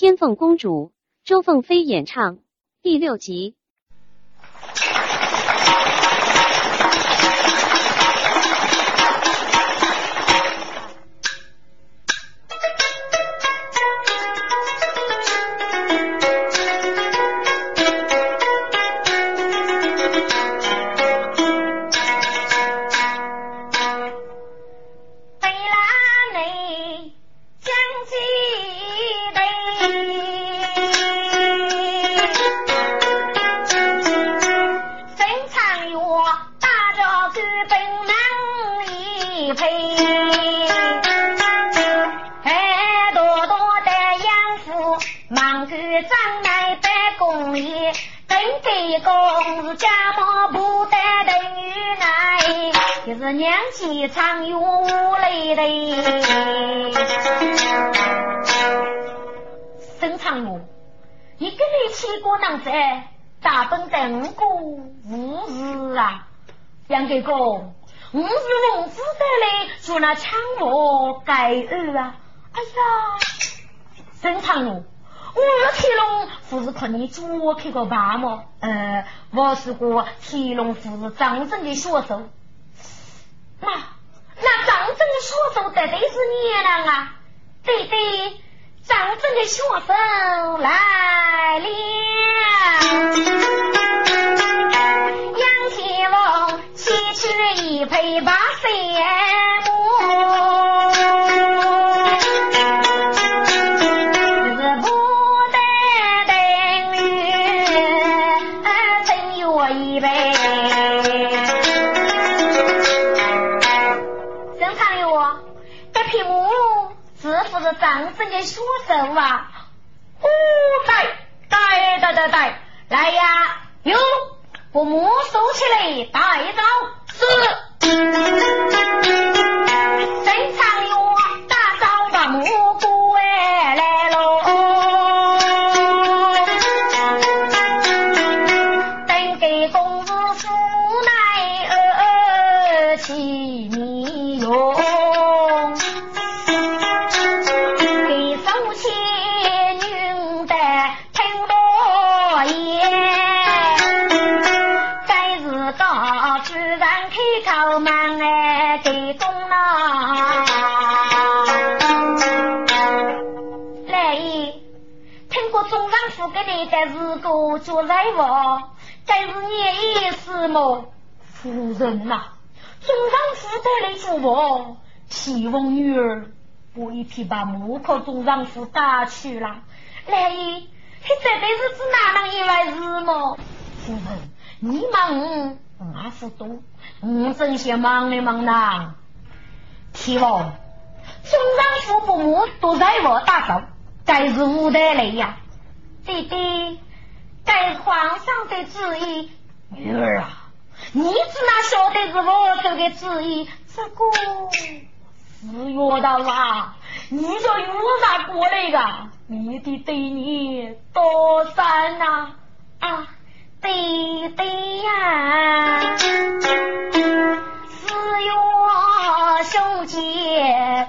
天凤公主，周凤飞演唱，第六集。大本在五个无事啊，杨贵公，我是孟子得来做那强我盖二啊！哎呀，沈长路，我是天龙不是看你做开个把吗？呃，我是个天龙不是张真的学手，那那张真的学手绝对是你了啊！对对。张真的学生来了，是一配八三母，是不得等于真有一辈。正常哟，这匹母。是不是张真的学生啊？哦，对对对对对，来呀，哟，把木收起来，带走。是。把木口中上府打去了。来姨，这辈子是哪能一回事么？夫人，你忙我不多，我真些忙里忙呐。提王，中上府不木都在我打走，该是无得来呀。弟弟，该皇上的旨意。女儿啊，你只哪晓得是我这个旨意？这个是我的娃，你就有啥过来的？你的对你多善呐啊，对对呀，是我小姐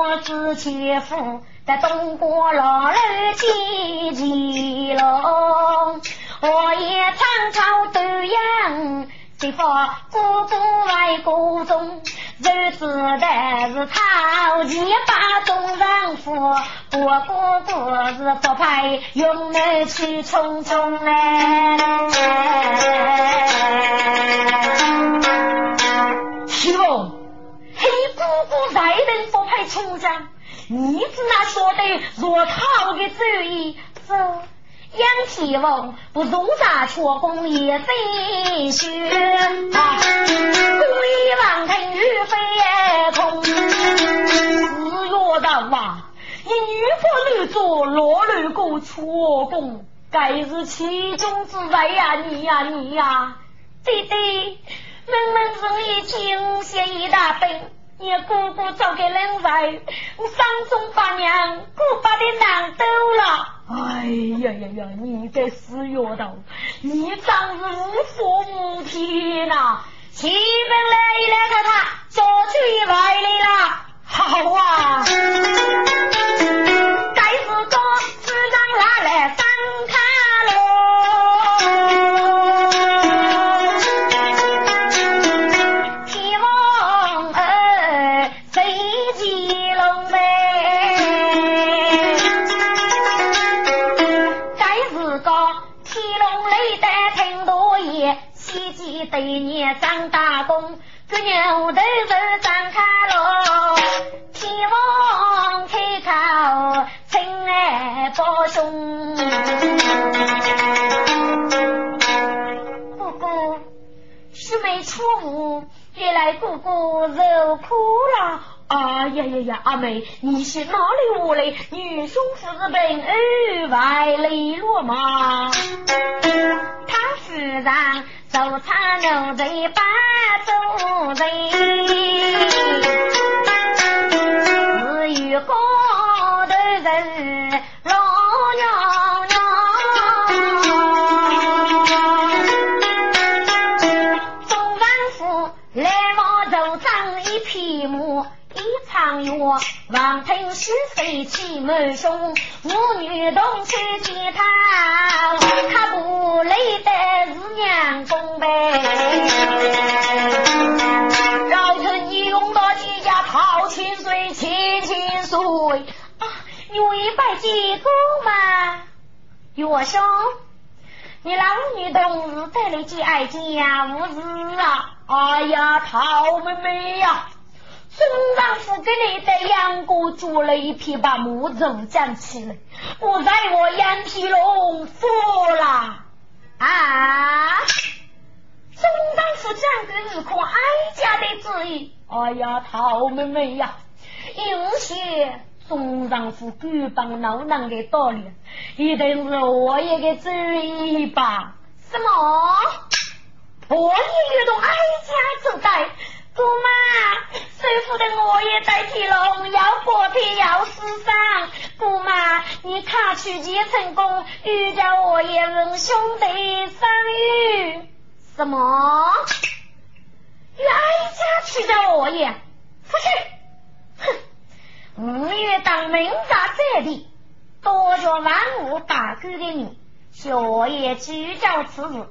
男做子妻妇，在东郭老楼见见喽。我也常常都养，谁发哥哥外哥中，日子的是讨钱把中人夫，我哥哥是不配用来去匆匆来。你只那说的若套的主意，这杨天王不容咱缺功也飞雪，鬼王腾玉飞空。四月到啊，一女不女做落女过缺功，该是其中之罪呀！你呀你呀，弟弟。明明是你惊吓一大病，你姑姑找个人在，我三中八娘姑把的难斗了。哎呀呀呀！你这死丫头，你长是无父无天呐！七本来一来看看，做去外来了，好啊！对你张大功，这牛头是张开喽，天王开口，亲爱保兄。姑姑，须眉出户，原来姑姑受苦了。啊呀呀呀，阿妹，你是哪里话来？女兄父子平安外来了吗？他夫上。做茶奴才把主人，至于高头人老娘娘，中王府来往头长一匹马，一场药，王听是非气满胸，母女同去见他，岳兄，你老女同日带来几爱家无事啊？哎呀，陶妹妹呀！孙丈夫给你在杨过做了一匹把木肉捡起来，我在我杨皮龙服了啊！孙丈夫讲的是可哀家的旨意。哎呀，陶妹妹呀，有些孙丈夫官帮闹囊的道理，一定是我爷的主意吧？什么？我爷遇到哀家之代。姑妈，师傅的我也在提龙，要破天要死伤。姑妈，你卡去接成功，遇着我也问兄弟相遇。什么？与哀家去找我也？不去！哼！五月当明察这里，多着万物大哥的你，小爷去找此事，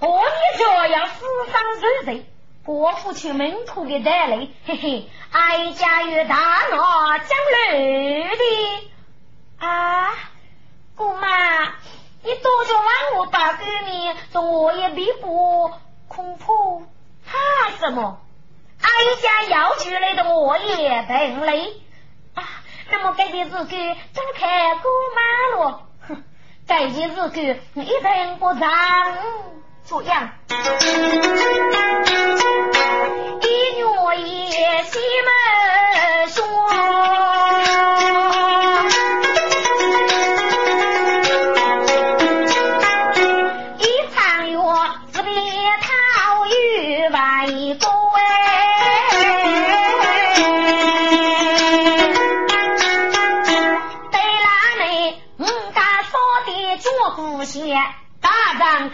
我也就要死伤受罪。国父去门徒给带来，嘿嘿，哀家与大闹将来的啊，姑妈，你多叫万我把革命，从我也比不恐怕怕什么？哀家要求来的我也等来，怎么改变自己？张开过马路，哼，改变自己，一定不让，这样。一女一西门。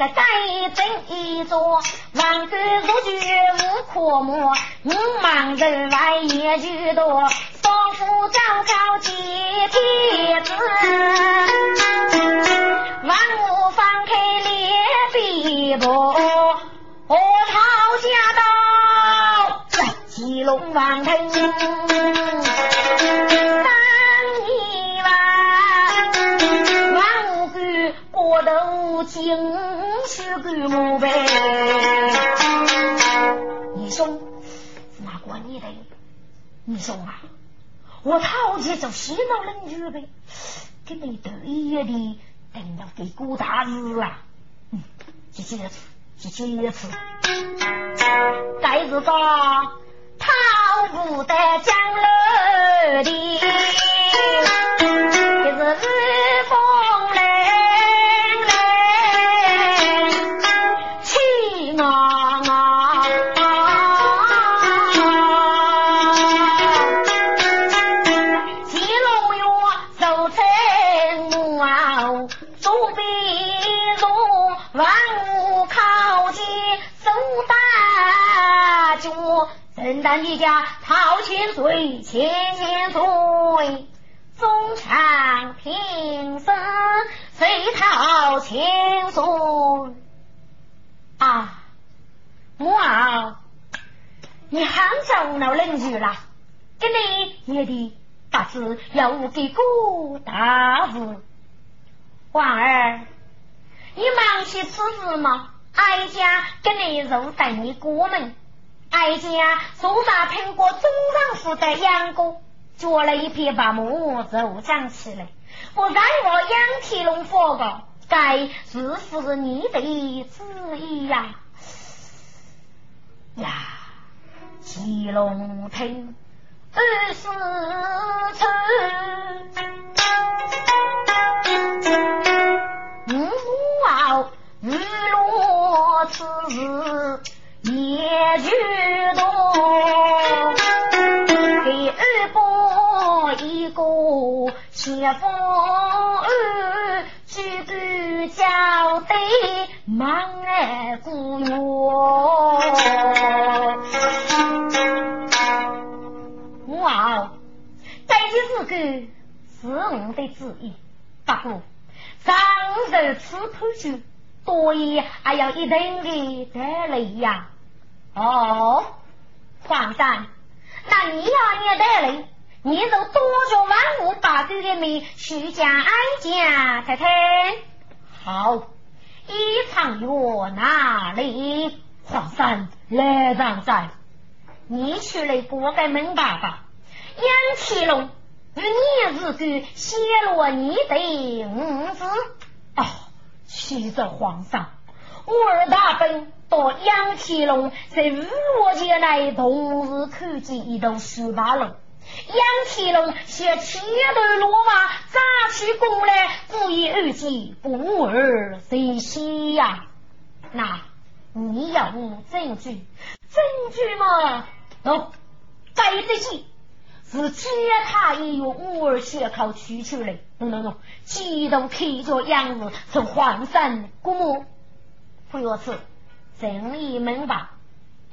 个在正一座，王官如举无可摸。五忙人外也居多，洗脑人去呗，跟你得意的等到给过大事啊！嗯，几几次，就去一次，该是个他不得江楼的，给过大事。婉儿，你忙起此事吗？哀家跟你入带你过门。哀家坐在苹果中上府的杨过，掘了一片白木，肉长起来。我再我杨铁龙佛个，该是不是你的旨意呀？呀，七龙亭二十村，儿姑这个是我的旨意，不过上受此判决，多也还要一定的得来呀。哦，皇上，那你要你得来，你就多着万物把这的面徐家安家太太。好，一场药哪里？皇上来让在，你去来过个门爸爸杨启龙。与你是个泄露你的五子哦，启奏皇上，我儿大奔到杨天龙在五我前来同时看见一栋十八楼，杨天龙携千头罗马扎起弓来，故意二计不儿谁先呀？那你要无证据？证据嘛，喏，带这些。是揭他也有五儿血口取出来，喏喏喏，激动看着样子，从皇上过目。不如此，正义明白，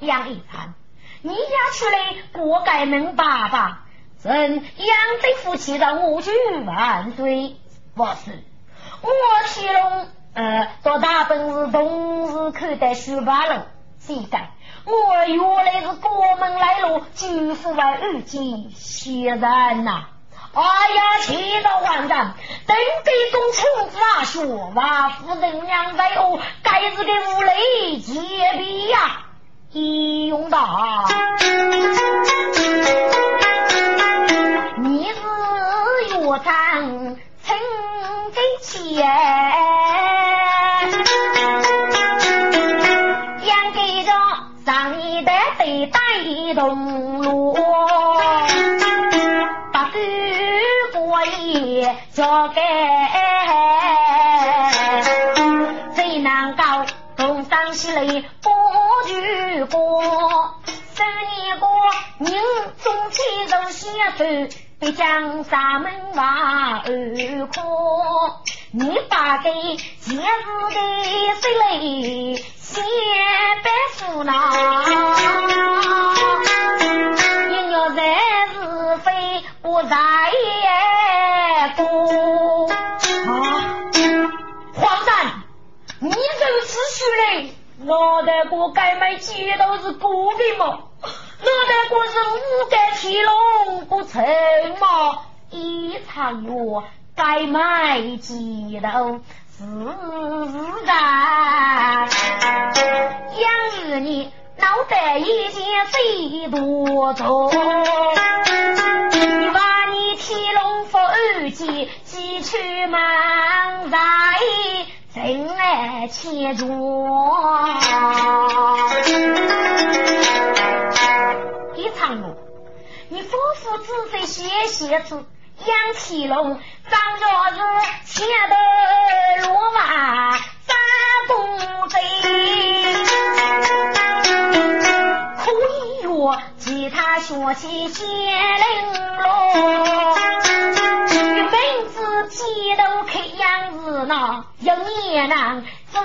杨一禅，你家出来过改门爸爸，朕杨的夫妻让我举万岁。不是，我启龙呃，多大本事，同时看待十八路，谁敢？我原来是国门来路，军府外二级仙人呐！哎呀，气到皇上，登北宫臣子学，瓦夫人娘在哦，该是个无雷结壁呀！一用大，是岳长陈飞起东路，把狗过夜交给最难搞，东山西来不举过，十年过人中天人先走，别将山门瓦二宽，你把给前世的谁来先白富那？不在也多！皇上，你如此说来，哪得过该买几都是过的嘛？哪得过是五盖天龙不成嘛？一场药该买几都是然。养儿你脑袋已经最多重。几几去忙在正来前着，一场路，你夫妇仔细写写字，杨启龙张着是前头罗马三公贼，可以哟，吉他学起仙灵罗。记都看样子呢，一年郎做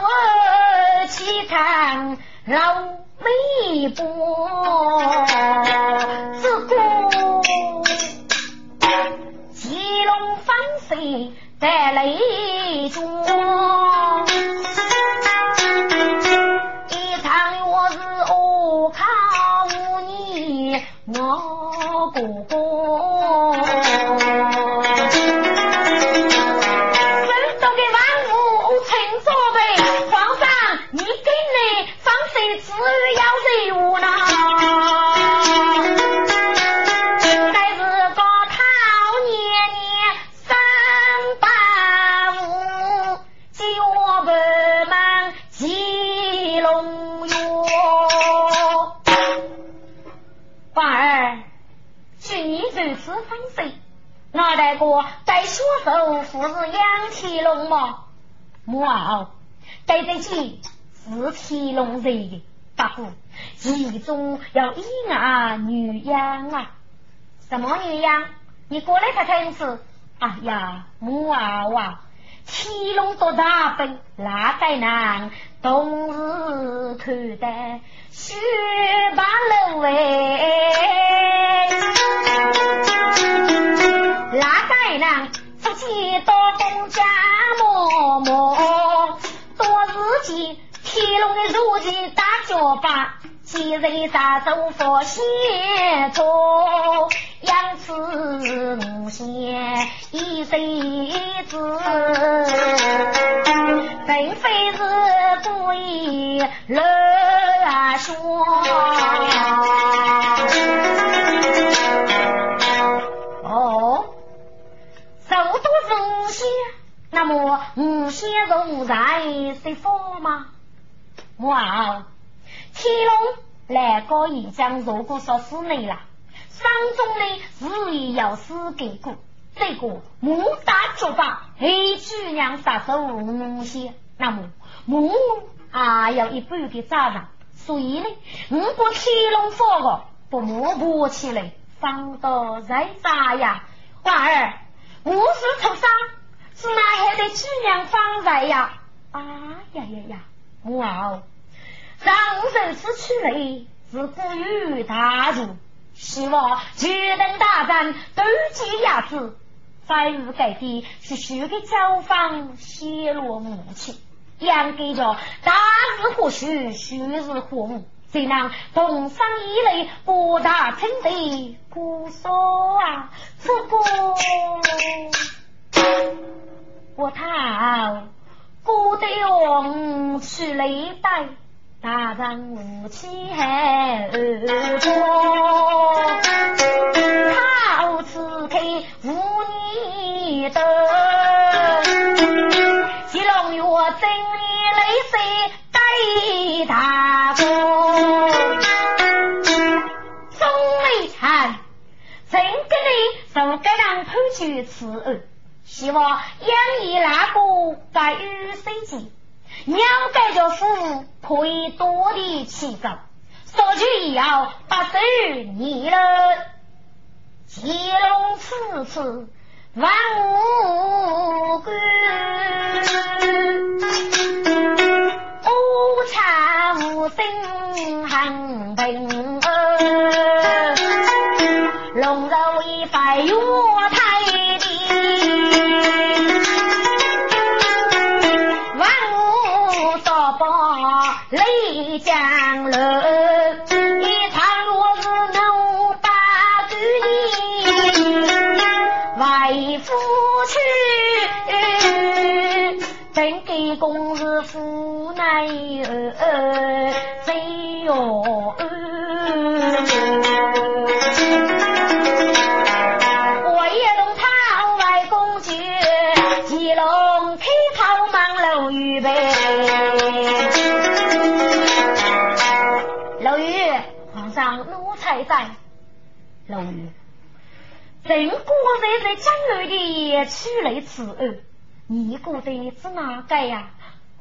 起看老媒婆，自古鸡龙方水带雷珠。母后，该得起是天龙人的，不过其中要一啊女样啊，什么女样？你过来看看是？哎呀，母娃娃，天龙多大本，哪该难？冬日看待雪白楼哎。哪该能出去到公家摸摸，多日间天龙的如今打脚巴，今日杀走佛仙做，养子无限一辈子，并非是故意乱说。那么五仙如在是佛吗？哇！天龙来高演讲，如果说是你了，山中呢是也要死给过。这个牡丹竹法，黑巨娘杀手五仙，那么母还要一半的责任。所以呢，如果天龙佛个不摸不起来，放到在咋呀？娃儿，无事出伤。是哪还得举娘方才呀？啊呀呀呀！哇哦！让人此去来是古语大儒，希望决等大战斗鸡鸭子，在日改地是许个交方泄露母亲，养给着大日何许，虚日何无？谁能同上一类博大清德，不说啊，这个。我讨孤对王去雷带，大人无气还多，好此刻无你的，吉龙月正月雷水带大哥，钟美禅，真给你受该让偷去此二。希望养育那个在雨水间，鸟盖着福可以多的起早，说句以后不受你了。吉龙此次万物归，无茶无声寒冰龙舟一块月谁哟？我也懂他外公去，吉龙开头忙楼预备。上奴才在，老爷，朕果然在江南的取来此案，你过得是哪个呀？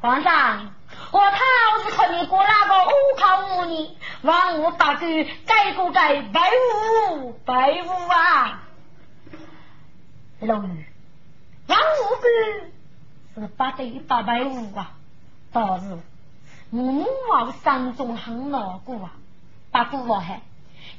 皇上，我他是看你过那个乌靠五年，王我大哥改过改，白五白五啊！老爷，王五哥是八对八百五啊，倒是母王山中很牢固啊，八姑老汉，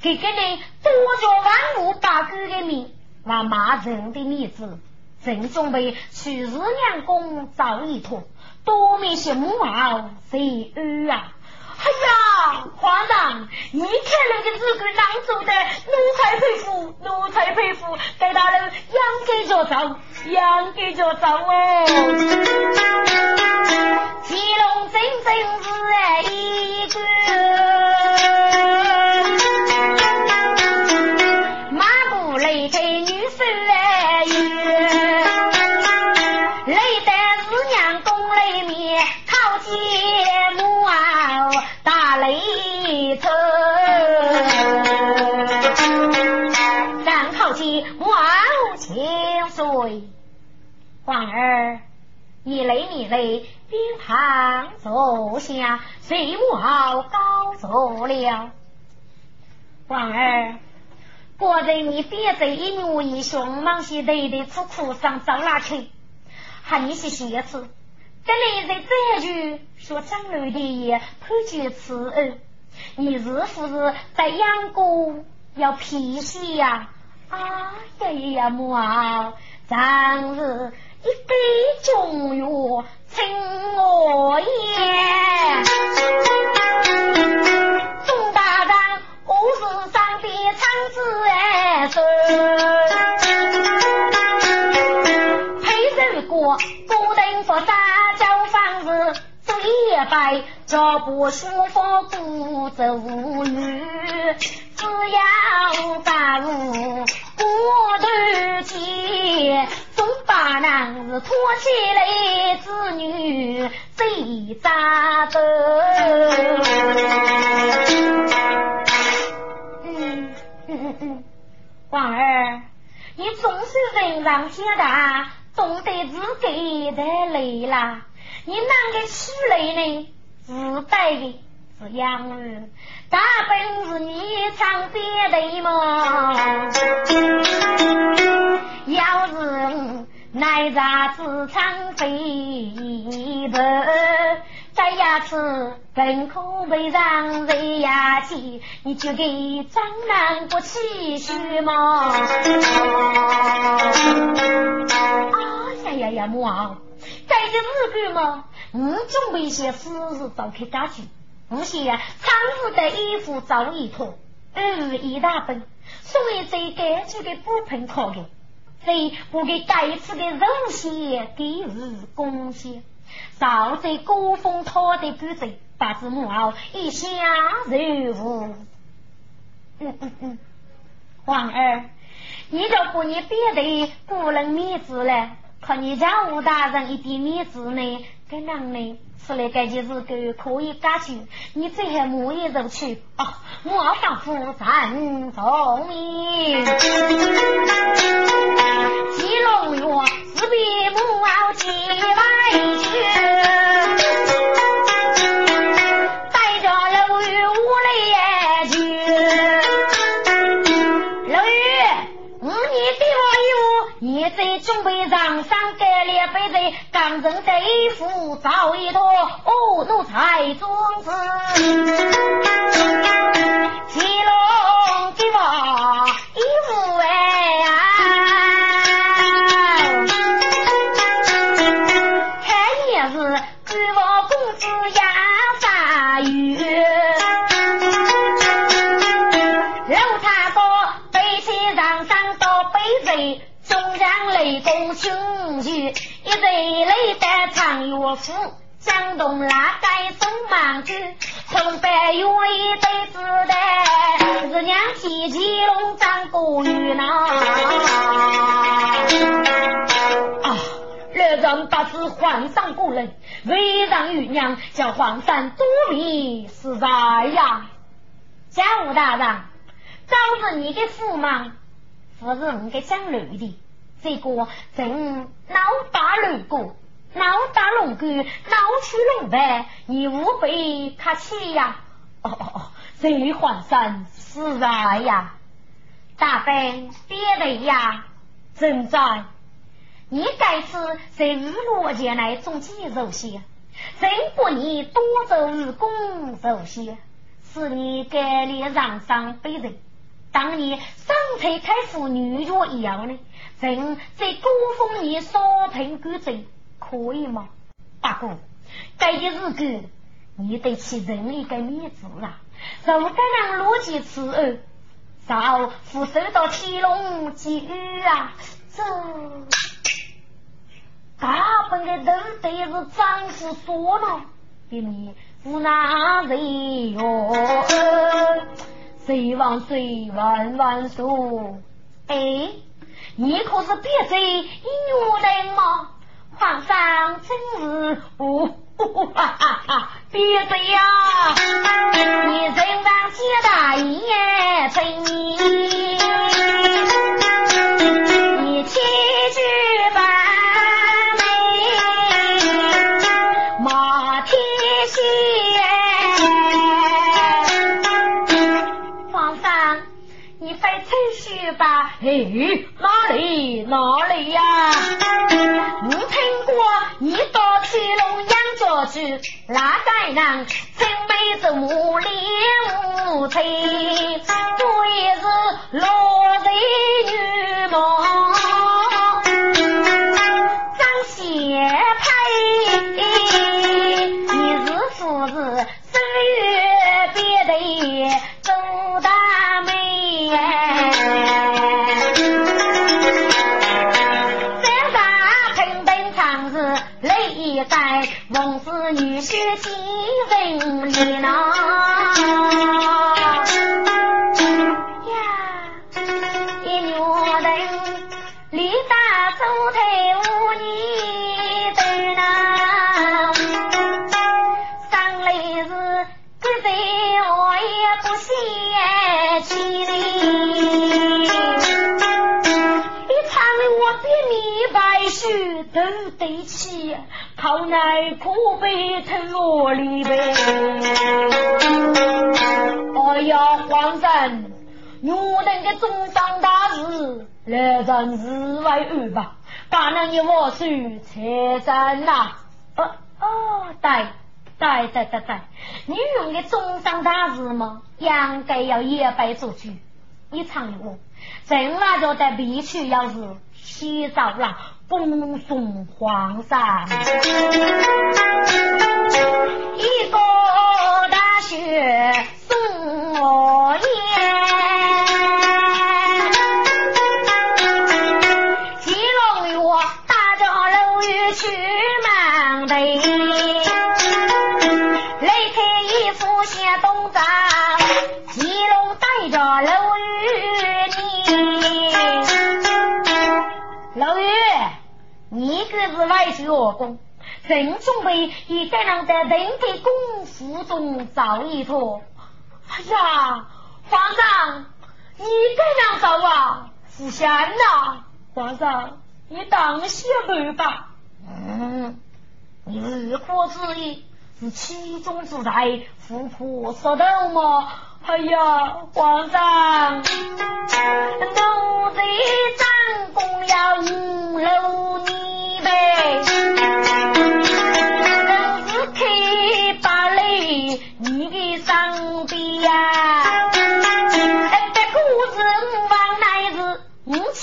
给给你多叫万物八哥的面，我骂人的面子，正准备去日娘宫找一坨，多面些母王谁安啊？哎呀，皇上，你看那个日官郎做的，奴才佩服，奴才佩服，给大人养给着走，养给着走哦。乾隆真正是一个下，随我高坐了。皇儿，果然你别在一怒一凶，忙些累的出苦上走哪去？喊你是鞋子，跟你在这句说张女的也判决此案，你是不是在养过要皮鞋呀？啊呀呀呀，母啊，真是一杯中药听我言。钟大人，我是上的长子哎孙。配受过古定佛山教方子，做一拜脚步舒服，不走无语，只要把路过头去，总把那是拖起来子女最扎的。嗯嗯嗯嗯，皇儿，你总是人上天大，懂得自己的累啦。你啷个出来呢？自带的是养儿，大本事你唱别的嘛。要是乃咋子唱飞不？这牙齿更可被让人牙起，你就给张南国气虚嘛？啊呀呀呀，母啊！这个日干嘛？我准备些事事早开家去，我些仓库的衣服早一脱，二一大本，所以这该去的补盆考的，这不给该次的肉些给予贡献。少在高峰讨的不贼，把子母后一下柔无。嗯嗯嗯，皇儿，你都不你别的不能面子了，可你让吴大人一点面子呢？跟人呢？出来这件事个可以解决，你最后母一入去哦，我仿佛陈聪明，鸡龙院是比母后几来去，带着楼宇屋里去，楼宇，五年对我有，你在准备上山盖了杯子，刚正的衣服早一脱，哦，奴才宗子，叫皇上多米是在呀。家务大人，照着你的驸马，不是我给讲女的，这个正脑打龙骨，脑打龙骨，脑去龙白，你无非客气呀。哦哦哦，这皇上是在呀，大本别的呀，正在。你该是在日落前来种几肉些，人不你多走日工首先，是你该里让上被人。当你上台开妇女角一样呢，人在高峰里烧盆干净，可以吗？大哥，该一日子你得起人一个面子啊！如果让逻辑此二，早负受到天龙之雨啊！这。大本的都得是丈夫说了，给你无奈谁哟？谁万岁万万岁！哎，你可是别罪一女人吗？皇上真是不哈哈哈！别罪呀！你身上接大爷罪你。哎，哪里哪里呀？我听过你到天龙养家去，那该人真美着母脸无才，我也是龙都得起。好奈苦悲成罗里呗！哎呀，皇上，我那个中上大事，来人日为二吧，把那一窝书拆散呐！哦哦，对对对对对，女人的中上大事嘛，应该要一百做主。你唱一我，正那就得必须要是洗澡了。恭送皇上一个大雪送我烟，吉龙月大着楼宇去忙的，雷开一副写东张，吉龙带着楼你。可是外戚老公，正准备一个人在人的功夫中找一坨。哎呀，皇上，你这样找啊，不贤呐！皇上，你当心办吧。嗯，你日国之意是其中之才，富婆说的吗？哎呀，皇上，奴才张公要五楼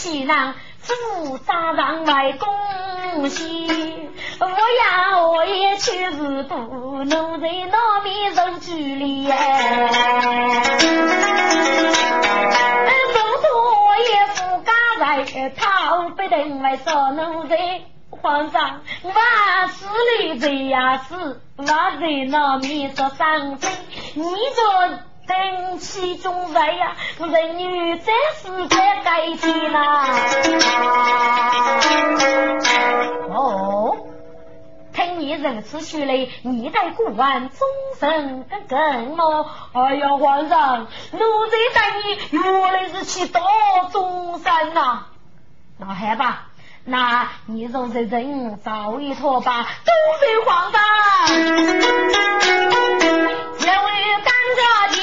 五七郎主杀让外公西。我呀，我也去是不奴才那边受拘礼哎，不多也不敢来，讨不等为说奴才。皇上，万事里在呀是，万在那边说上阵，你这等其中在呀，人女在世在改天呐。哦。听你如此说来，你待古玩终身更更么？哎呀，皇上，奴才待你原来是去到中山呐。那好吧，那你就在人造一坨吧，多谢皇上。刘玉赶着金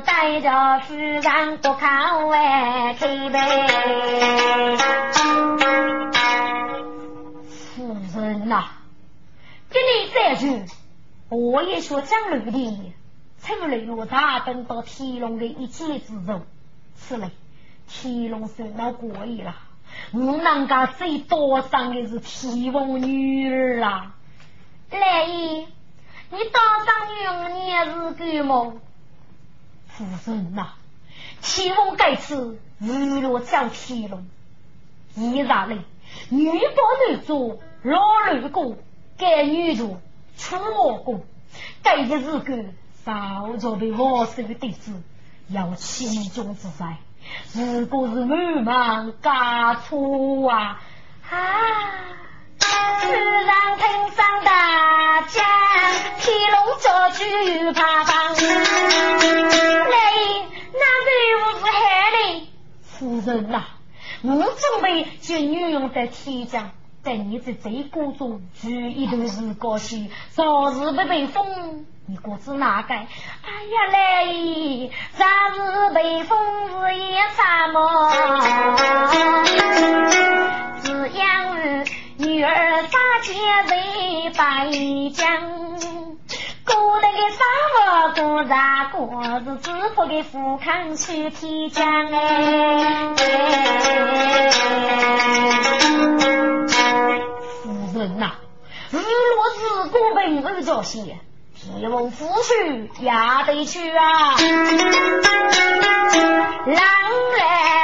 带着夫人不看外开呗。夫人呐，给你再去，我也说讲了的，出来我查等到天龙的一切之中，此类天龙受到过意了，我能家最多伤的是天王女儿啊！来姨，你当上女也是干么？夫人呐，天王该此日落叫天龙，依然嘞，女不能做。老六公该女主出我公，该一日个早就被我手的弟子要轻重之灾，如果是满忙家错啊啊！突然听上大将，天龙造句怕放，来，那队伍是害的？夫人呐，我准备就女用在天将。在你这贼谷中住一段时光去，早日不被封，你果子哪该？哎呀嘞，早日被封是也啥么？只养儿女儿杀奸贼败将，古代的啥么过啥过，是只福给富康去提将哎。人呐，日落日过本而着些，提翁夫婿也得去啊。狼来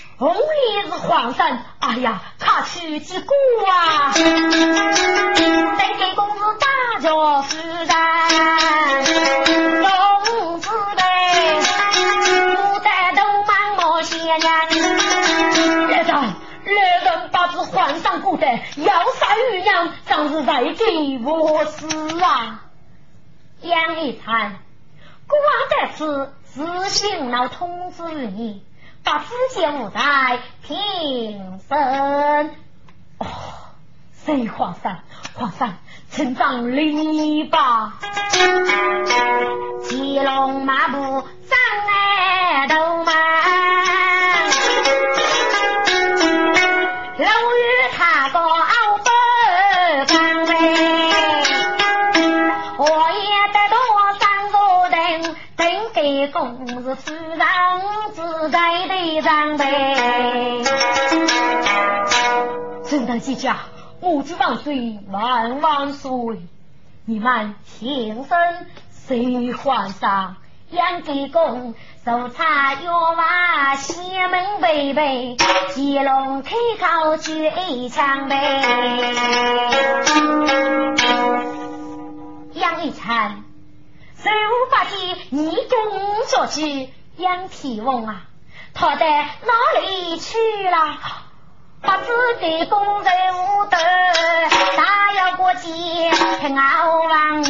红里是皇上，哎呀，他去几个啊？再给公子打着夫人，公子呗，不带都忙么些年，来人。来人，把这皇上过得要杀玉娘，真是在给我死啊！杨一灿，国王在此，自行了通知你，把此件物在平生。哦，谁皇上？皇上，请长礼吧。骑龙马步上来圣堂姐姐，母子万岁万万岁！你们听声，谁皇上？杨继公手插药丸，西门贝贝，吉龙开口举一枪呗。杨一灿。十五八天，你跟着去杨天翁啊，他在哪里去了？把自的供在屋头打要过节才熬完